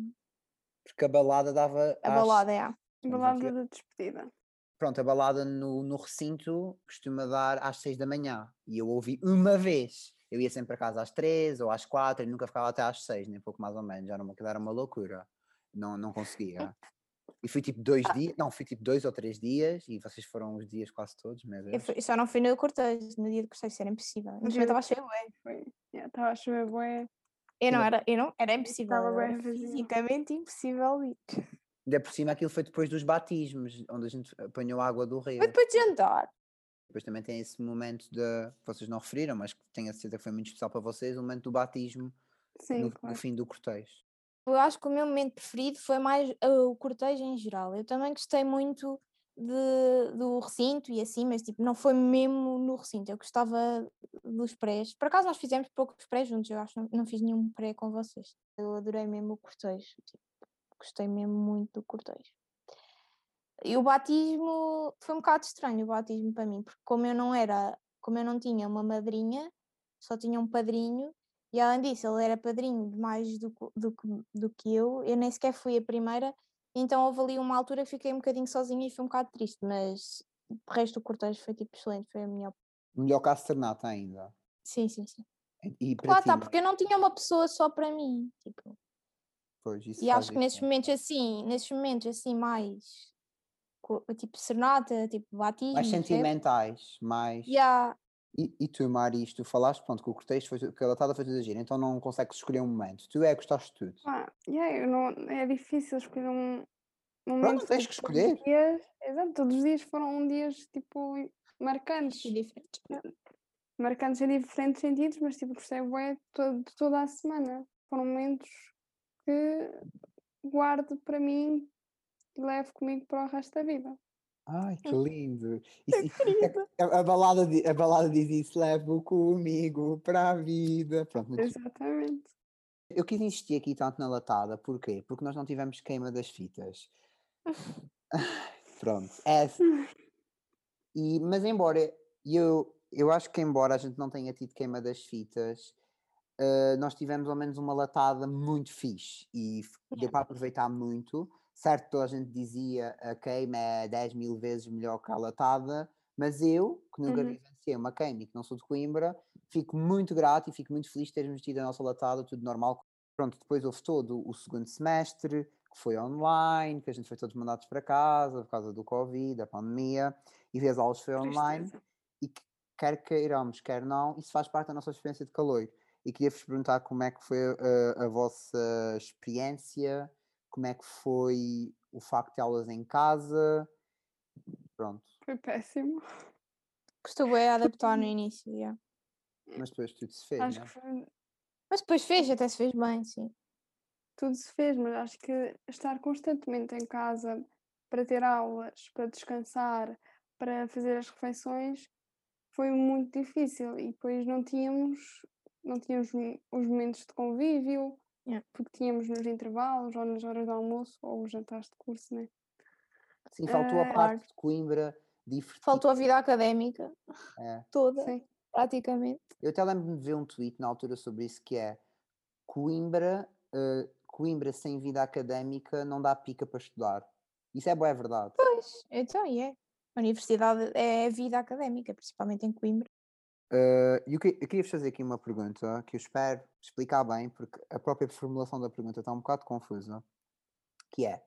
Porque a balada dava. A às... balada, é. A balada da despedida. Pronto, a balada no, no recinto costuma dar às seis da manhã. E eu ouvi uma vez. Eu ia sempre para casa às três ou às quatro e nunca ficava até às seis, nem pouco mais ou menos. Já não, era uma loucura. Não, não conseguia. E fui tipo dois ah. dias, não, fui tipo dois ou três dias e vocês foram os dias quase todos, meu Deus. Eu, fui, só não fui no cortejo, no dia do cortejo, isso era impossível. Mas eu estava a chover bué. Estava a chover bué. Eu não era, eu não, era impossível. Estava bem fisicamente impossível ir. Ainda por cima aquilo foi depois dos batismos, onde a gente apanhou água do rio. Foi depois de jantar. Depois também tem esse momento de, que vocês não referiram, mas que tenho a certeza que foi muito especial para vocês, o momento do batismo Sim, no, claro. no fim do cortejo. Eu acho que o meu momento preferido foi mais uh, o cortejo em geral. Eu também gostei muito de, do recinto e assim, mas tipo, não foi mesmo no recinto. Eu gostava dos prés. Por acaso nós fizemos poucos prés juntos, eu acho que não, não fiz nenhum pré com vocês. Eu adorei mesmo o cortejo. Tipo, gostei mesmo muito do cortejo. E o batismo foi um bocado estranho o batismo para mim, porque como eu não era, como eu não tinha uma madrinha, só tinha um padrinho, e além disso, ele era padrinho de mais do, do, do que eu, eu nem sequer fui a primeira, então houve ali uma altura que fiquei um bocadinho sozinha e foi um bocado triste, mas o resto do cortejo foi tipo excelente, foi a melhor. Melhor que a ainda. Sim, sim, sim. E claro, tá, porque eu não tinha uma pessoa só para mim, tipo. Pois, e acho que nesses momentos assim, nesses momentos assim mais tipo serenata, tipo batismo. Mais sentimentais, mais. Yeah, E, e tu, Maris, tu falaste, pronto, que o cortejo foi, que a latada foi tudo giro, então não consegues escolher um momento. Tu é que gostaste de tudo. Ah, yeah, eu não, é difícil escolher um, um Pronto, momento. tens que todos os escolher. dias, exato, todos os dias foram dias tipo marcantes. E diferentes. Marcantes em diferentes sentidos, mas tipo, gostei bué to- de toda a semana. Foram momentos que guardo para mim levo comigo para o resto da vida. Ai, que lindo! Isso- isso- é- a, a balada, a balada diz isso, levo comigo para a vida. Pronto. Exatamente. Eu quis insistir aqui tanto na latada, porquê? Porque nós não tivemos queima das fitas. Pronto, é. E, mas embora eu, eu acho que embora a gente não tenha tido queima das fitas, eh, nós tivemos ao menos uma latada muito fixe e deu para aproveitar muito. Certo, toda a gente dizia a queima é 10 mil vezes melhor que a latada, mas eu, que nunca Uhum. vivenciei uma queima e que não sou de Coimbra, fico muito grato e fico muito feliz de termos tido a nossa latada, tudo normal. Pronto, depois houve todo o segundo semestre, que foi online, que a gente foi todos mandados para casa por causa do Covid, da pandemia, e as aulas foi online Tristeza. e que quer queiramos, quer não, isso faz parte da nossa experiência de calor. E queria-vos perguntar como é que foi a, a vossa experiência, como é que foi o facto de aulas em casa. Pronto, Foi péssimo. Custou bem a adaptar no início, yeah. mas depois tudo se fez, Acho não que é? foi- Mas depois fez, até se fez bem, sim. tudo se fez, mas acho que estar constantemente em casa para ter aulas, para descansar, para fazer as refeições foi muito difícil e depois não tínhamos não tínhamos mo- os momentos de convívio Yeah. porque tínhamos nos intervalos ou nas horas de almoço ou os jantares de curso, né? Sim, faltou a Eh, parte de Coimbra divertida. Faltou a vida académica É. toda, Sim. praticamente. Eu até lembro-me de ver um tweet na altura sobre isso que é Coimbra, eh, Coimbra sem vida académica não dá pica para estudar. Isso é boa, é verdade. Pois, então, é. A universidade é a vida académica, principalmente em Coimbra. Eh, e eu, que- eu queria fazer aqui uma pergunta que eu espero explicar bem, porque a própria formulação da pergunta está um bocado confusa, que é,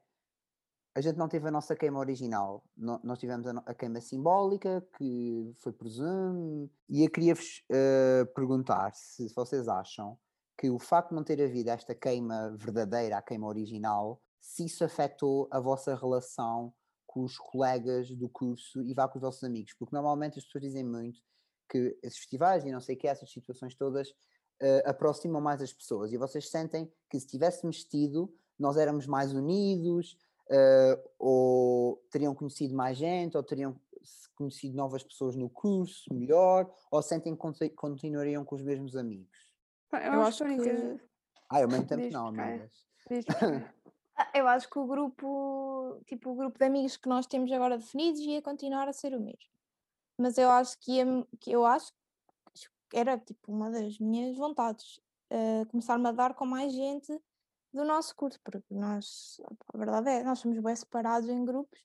a gente não teve a nossa queima original, no- nós tivemos a, a queima simbólica, que foi por Zoom, e eu queria-vos eh, perguntar se vocês acham que o facto de não ter havido esta queima verdadeira, a queima original, se isso afetou a vossa relação com os colegas do curso e vá com os vossos amigos, porque normalmente as pessoas dizem muito que esses festivais e não sei o que, essas situações todas eh, aproximam mais as pessoas e vocês sentem que se tivéssemos tido, nós éramos mais unidos, eh, ou teriam conhecido mais gente, ou teriam conhecido novas pessoas no curso melhor, ou sentem que conti- continuariam com os mesmos amigos? Eu, Eu acho, acho que a que- Ah, ao mesmo tempo Diz, não, amigas. Ah, Eu acho que o grupo, tipo, o grupo de amigos que nós temos agora definidos ia continuar a ser o mesmo. Mas eu acho que, ia, que eu acho que era tipo uma das minhas vontades, eh, começar-me a dar com mais gente do nosso curso, porque nós, a verdade é, nós somos bem separados em grupos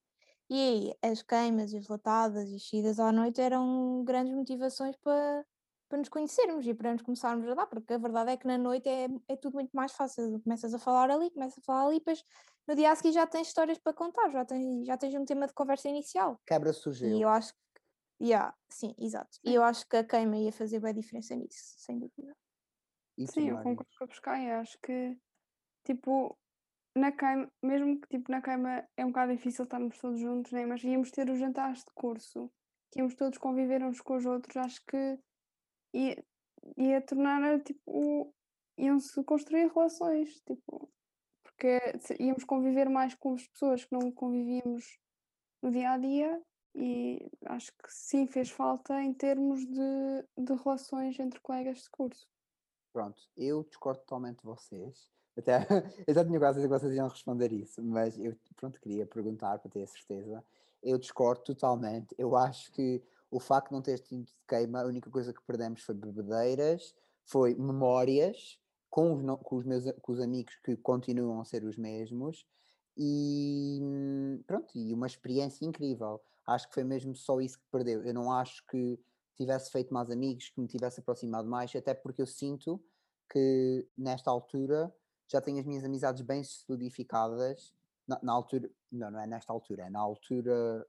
e as queimas e as latadas e as saídas à noite eram grandes motivações para, para nos conhecermos e para nos começarmos a dar, porque a verdade é que na noite é, é tudo muito mais fácil. Começas a falar ali, começas a falar ali, depois no dia a seguir já tens histórias para contar, já tens, já tens um tema de conversa inicial. Quebra-se o E gelo. eu acho que. Yeah, sim, exato. E eu acho que a queima ia fazer bem diferença nisso, sem dúvida. E Sim, eu concordo com a Pescaia. Acho que, tipo, na queima, mesmo que tipo, na queima é um bocado difícil estarmos todos juntos, né? mas íamos ter os jantares de curso, que íamos todos conviver uns com os outros, acho que ia, ia tornar, tipo, iam-se construir relações, tipo, porque íamos conviver mais com as pessoas que não convivíamos no dia a dia. E acho que sim, fez falta em termos de, de relações entre colegas de curso. Pronto, eu discordo totalmente de vocês. Até, eu já tinha quase certeza que vocês iam responder isso, mas eu pronto, queria perguntar para ter a certeza. Eu discordo totalmente. Eu acho que o facto de não ter tido de queima, a única coisa que perdemos foi bebedeiras, foi memórias com os, com os meus com os amigos que continuam a ser os mesmos e hum, pronto, e uma experiência incrível. Acho que foi mesmo só isso que perdeu. Eu não acho que tivesse feito mais amigos, que me tivesse aproximado mais, até porque eu sinto que nesta altura já tenho as minhas amizades bem solidificadas. Na, na altura, não, não é nesta altura, é na altura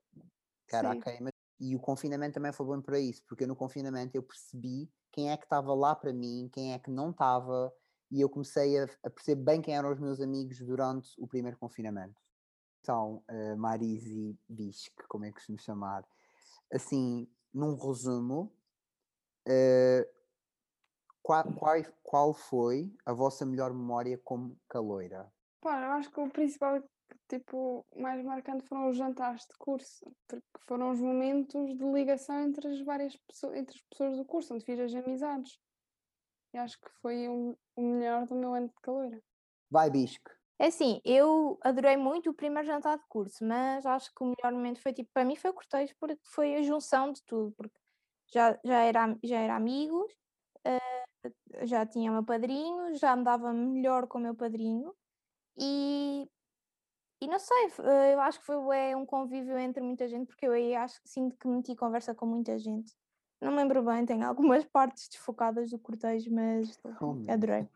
que era a queima, e o confinamento também foi bom para isso, porque no confinamento eu percebi quem é que estava lá para mim, quem é que não estava, e eu comecei a, a, perceber bem quem eram os meus amigos durante o primeiro confinamento. Então, uh, Marisi Bisque, como é que costumo chamar? Assim, num resumo, uh, qual, qual, qual foi a vossa melhor memória como caloira? Pá, eu acho que o principal, tipo, mais marcante foram os jantares de curso, porque foram os momentos de ligação entre as várias pessoas, entre as pessoas do curso, onde fiz as amizades. E acho que foi o, o melhor do meu ano de caloira. Vai, Bisque. É assim, eu adorei muito o primeiro jantar de curso, mas acho que o melhor momento foi tipo, para mim foi o cortejo, porque foi a junção de tudo, porque já, já, era, já era amigos, uh, já tinha meu padrinho, já andava melhor com o meu padrinho e, e não sei, eh, eu acho que foi é, um convívio entre muita gente, porque eu aí acho, sinto que meti conversa com muita gente. Não me lembro bem, tem algumas partes desfocadas do cortejo, mas oh, adorei.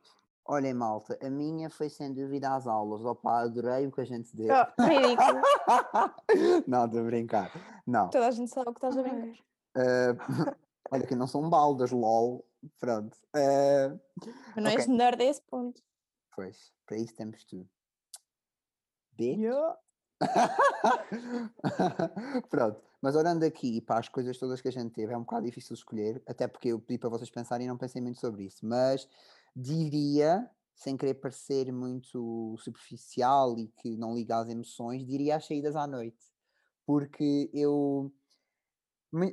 Olhem, malta, a minha foi sem dúvida às aulas. Opa, adorei o que a gente deu. Oh, ridículo. não, estou a brincar. Não. Toda a gente sabe o que estás a brincar. Uh, olha, que não são baldas, lol. Pronto. Uh, Mas não okay. és nerd a esse ponto. Pois, para isso temos tu. Bitch. Yeah. Pronto, mas olhando aqui para as coisas todas que a gente teve, é um bocado difícil escolher, até porque eu pedi para vocês pensarem e não pensei muito sobre isso, mas diria, sem querer parecer muito superficial e que não liga às emoções, diria as saídas à noite, porque eu.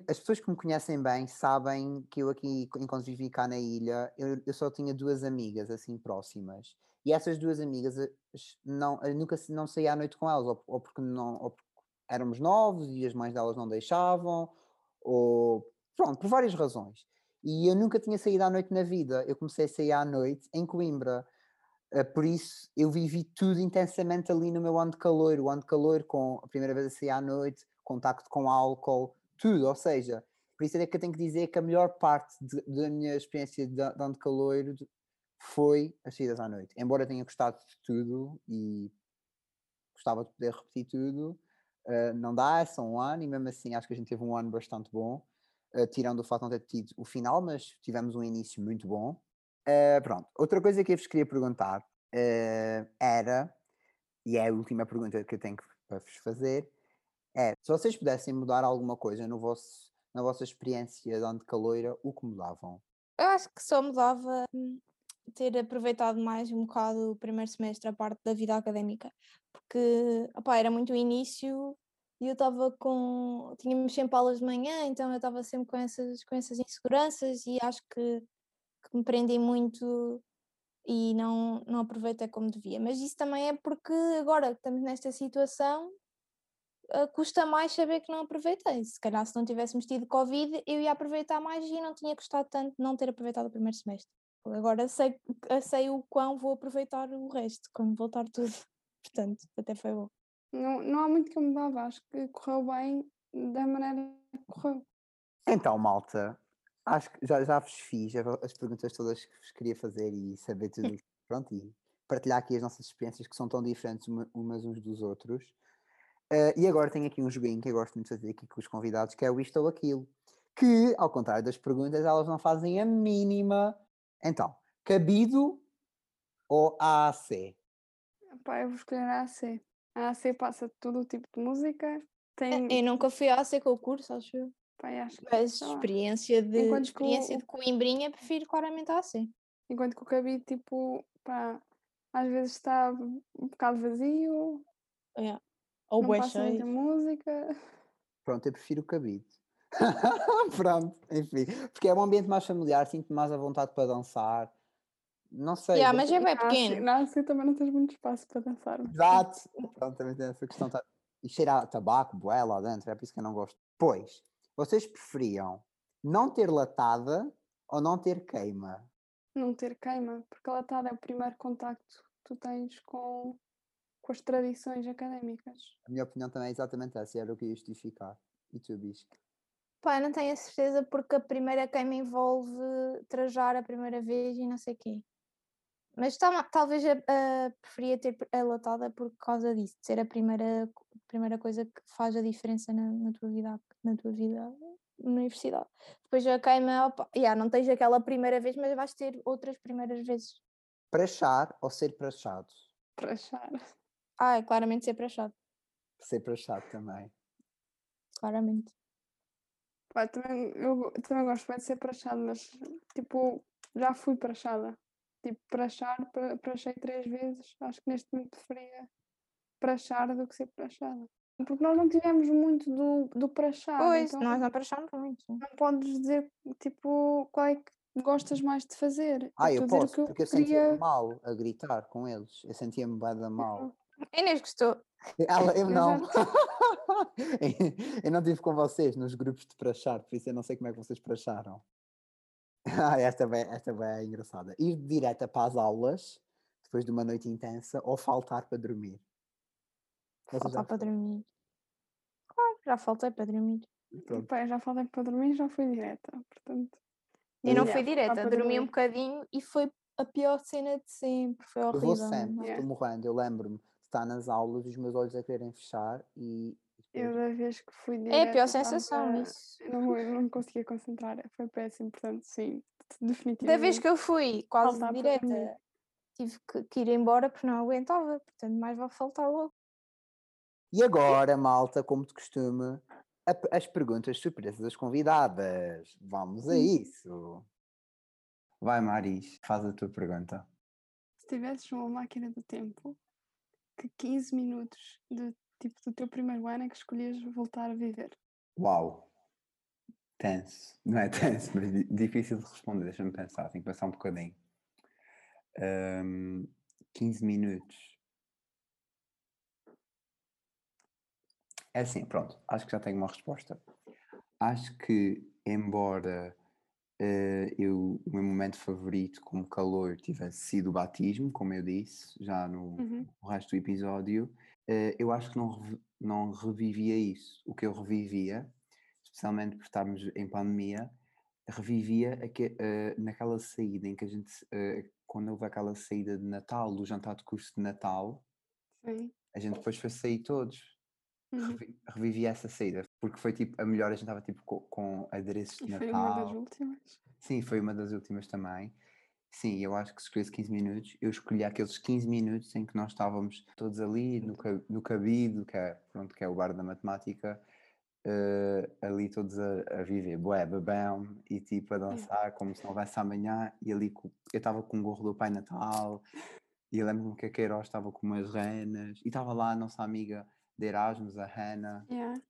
As pessoas que me conhecem bem sabem que eu aqui, enquanto vivi cá na ilha, eu, eu só tinha duas amigas assim próximas. E essas duas amigas não, nunca não saía à noite com elas, ou, ou porque não, ou porque éramos novos e as mães delas não deixavam, ou pronto, por várias razões. E eu nunca tinha saído à noite na vida. Eu comecei a sair à noite em Coimbra. Uh, por isso eu vivi tudo intensamente ali no meu ano de calor, o ano de calor com a primeira vez a sair à noite, contacto com álcool, tudo, ou seja, por isso é que eu tenho que dizer que a melhor parte da minha experiência de, de ano de calor foi as saídas à noite. Embora tenha gostado de tudo e gostava de poder repetir tudo, uh, não dá, é só um ano e mesmo assim acho que a gente teve um ano bastante bom uh, tirando o fato de não ter tido o final, mas tivemos um início muito bom. Uh, pronto, outra coisa que eu vos queria perguntar era, e é a última pergunta que eu tenho para vos fazer, é, se vocês pudessem mudar alguma coisa no vosso, na vossa experiência de ano de caloira, o que mudavam? Eu acho que só mudava hum, ter aproveitado mais um bocado o primeiro semestre, a parte da vida académica, porque opa, era muito início e eu estava com. Tínhamos sempre aulas de manhã, então eu estava sempre com essas, com essas inseguranças e acho que, que me prendi muito e não, não aproveitei como devia. Mas isso também é porque agora que estamos nesta situação, uh, custa mais saber que não aproveitei. Se calhar, se não tivéssemos tido Covid, eu ia aproveitar mais e não tinha custado tanto não ter aproveitado o primeiro semestre. Agora sei, sei o quão vou aproveitar o resto, quando voltar tudo. Portanto, até foi bom. Não, não há muito que eu mudava, acho que correu bem da maneira que correu. Então, malta, acho que já, já vos fiz as perguntas todas que vos queria fazer e saber tudo. Pronto, e partilhar aqui as nossas experiências que são tão diferentes umas uns dos outros. Uh, e agora tenho aqui um joguinho que eu gosto muito de fazer aqui com os convidados, que é o isto ou aquilo. Que, ao contrário das perguntas, elas não fazem a mínima. Então, cabido ou AAC? Pá, eu vou escolher AAC. A AC passa todo o tipo de música. É, tem... Eu nunca fui à AC com o curso, acho eu. Pai, acho que Mas experiência de, Enquanto experiência o... de Coimbrinha, prefiro claramente a AC. Enquanto que o cabide, tipo, pá, às vezes está um bocado vazio. É. Ou não passa muita música. Pronto, eu prefiro o cabide. Pronto, enfim. Porque é um ambiente mais familiar, sinto mais à vontade para dançar. Não sei. Yeah, mas é bem pequeno. Não, assim também não tens muito espaço para dançar. Exato. Pronto, também tem essa questão. Tá... E cheira a tabaco, boé lá dentro, é por isso que eu não gosto. Pois, vocês preferiam não ter latada ou não ter queima? Não ter queima, porque a latada é o primeiro contacto que tu tens com, com as tradições académicas. A minha opinião também é exatamente essa, era o que ia justificar. E tu, Bisco? Pá, não tenho a certeza porque a primeira queima envolve trajar a primeira vez e não sei o quê. Mas tal- talvez a, a preferia ter a latada por causa disso, de ser a primeira, co- primeira coisa que faz a diferença na, na tua vida, na tua vida na universidade. Depois a queima, opa, yeah, não tens aquela primeira vez, mas vais ter outras primeiras vezes. Prachar ou ser prachado? Para achar. Ah, é claramente ser prachado, Ser prachado também. claramente. Pá, também, eu também gosto bem de ser prachado, mas tipo, já fui prachada. Tipo, prachar, pra- prachei três vezes. Acho que neste momento preferia prachar do que ser prachada. Porque nós não tivemos muito do, do prachar. Pois, então nós não prachamos muito. não podes dizer, tipo, qual é que gostas mais de fazer. Ah, eu o posso, que eu porque eu queria. sentia-me mal a gritar com eles. Eu sentia-me bem da mal. A Inês gostou. Ela, eu Eu não. eu não estive com vocês nos grupos de prachar, por isso eu não sei como é que vocês pracharam. Ah, esta bem, esta bem é engraçada. Ir direta para as aulas, depois de uma noite intensa, ou faltar para dormir. Faltar para dormir. Claro, já faltei para dormir. Pronto. Pá, eu já falei para dormir já fui direta. Portanto, E não Yeah, fui direta, dormi um dormir. bocadinho e foi a pior cena de sempre. Foi Eu horrível. vou sempre. Yeah. estou morrendo. Eu lembro-me estar nas aulas e os meus olhos a quererem fechar e. eu da vez que fui É a pior sensação tava- isso. Eu não, eu não me conseguia concentrar. Foi péssimo, portanto, sim. Definitivamente. Da vez que eu fui quase Faltar direta, tive que, que ir embora porque não aguentava. Portanto, mais vale faltar logo. E agora, malta, como de costume, a- as perguntas surpresas das convidadas. Vamos a isso. Vai, Maris, faz a tua pergunta. Se tivesses uma máquina do tempo, que 15 minutos de, tipo, do teu primeiro ano é que escolhias voltar a viver? Uau! Tenso. Não é tenso, mas di- difícil de responder. Deixa-me pensar, tenho que pensar um bocadinho. Ahm, 15 minutos. É assim, pronto, acho que já tenho uma resposta. Acho que, embora eu, o meu momento favorito como calor tivesse sido o batismo, como eu disse já no, Uhum. no resto do episódio, eh, eu acho que não, não revivia isso. O que eu revivia, especialmente por estarmos em pandemia, revivia aque- eh, naquela saída em que a gente, eh, quando houve aquela saída de Natal, do jantar de curso de Natal, Sim. a gente depois foi sair todos. Uhum. Revi, revivi essa saída, porque foi tipo a melhor, a gente estava tipo co- com, adereços de E foi uma das Natal. últimas. Sim, foi uma das últimas também. Sim, eu acho que se escolhesse 15 minutos, eu escolhi aqueles 15 minutos em que nós estávamos todos ali no, no cabido, que é, pronto, que é o bar da matemática, eh, ali todos a, a viver, bué, babão, e tipo a dançar como se não houvesse amanhã, e ali eu estava com o gorro do Pai Natal, e eu lembro-me que a Queiroz estava com umas renas, e estava lá a nossa amiga de Erasmus, a Hannah, Yeah,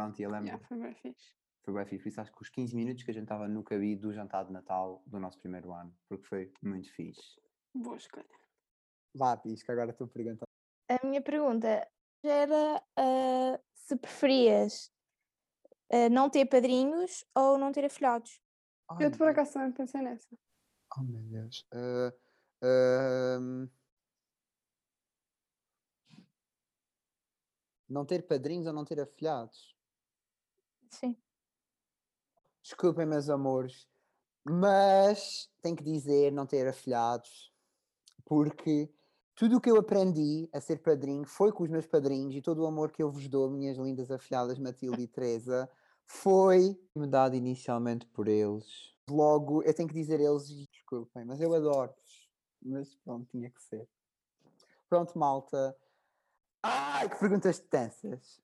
pronto, e eu lembro yeah, foi bem fixe. foi bem fixe. Por isso acho que os 15 minutos que a gente estava no cabido do jantar de Natal do nosso primeiro ano, porque foi muito fixe. Boa escolha. Vá, Pisca, agora estou perguntando. A minha pergunta era ah, se preferias ah, não ter padrinhos ou não ter afilhados. Eu, por acaso, também pensei nessa. Oh meu Deus. Ahm, Não ter padrinhos ou não ter afilhados? Sim. Desculpem, meus amores, mas tenho que dizer não ter afilhados, porque tudo o que eu aprendi a ser padrinho foi com os meus padrinhos e todo o amor que eu vos dou, minhas lindas afilhadas Matilde e Teresa, foi me dado inicialmente por eles. Logo, eu tenho que dizer eles, desculpem, mas eu adoro-vos. Mas pronto, tinha que ser. Pronto, malta. Ai, que perguntas tensas.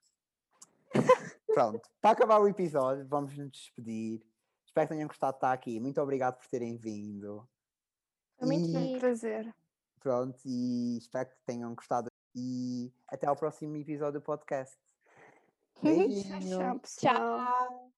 Pronto, para acabar o episódio, vamos nos despedir. Espero que tenham gostado de estar aqui. Muito obrigado por terem vindo. Foi muito E- um prazer. Pronto, e espero que tenham gostado. E até ao próximo episódio do podcast. Tchau, Beijinho. tchau. Tchau.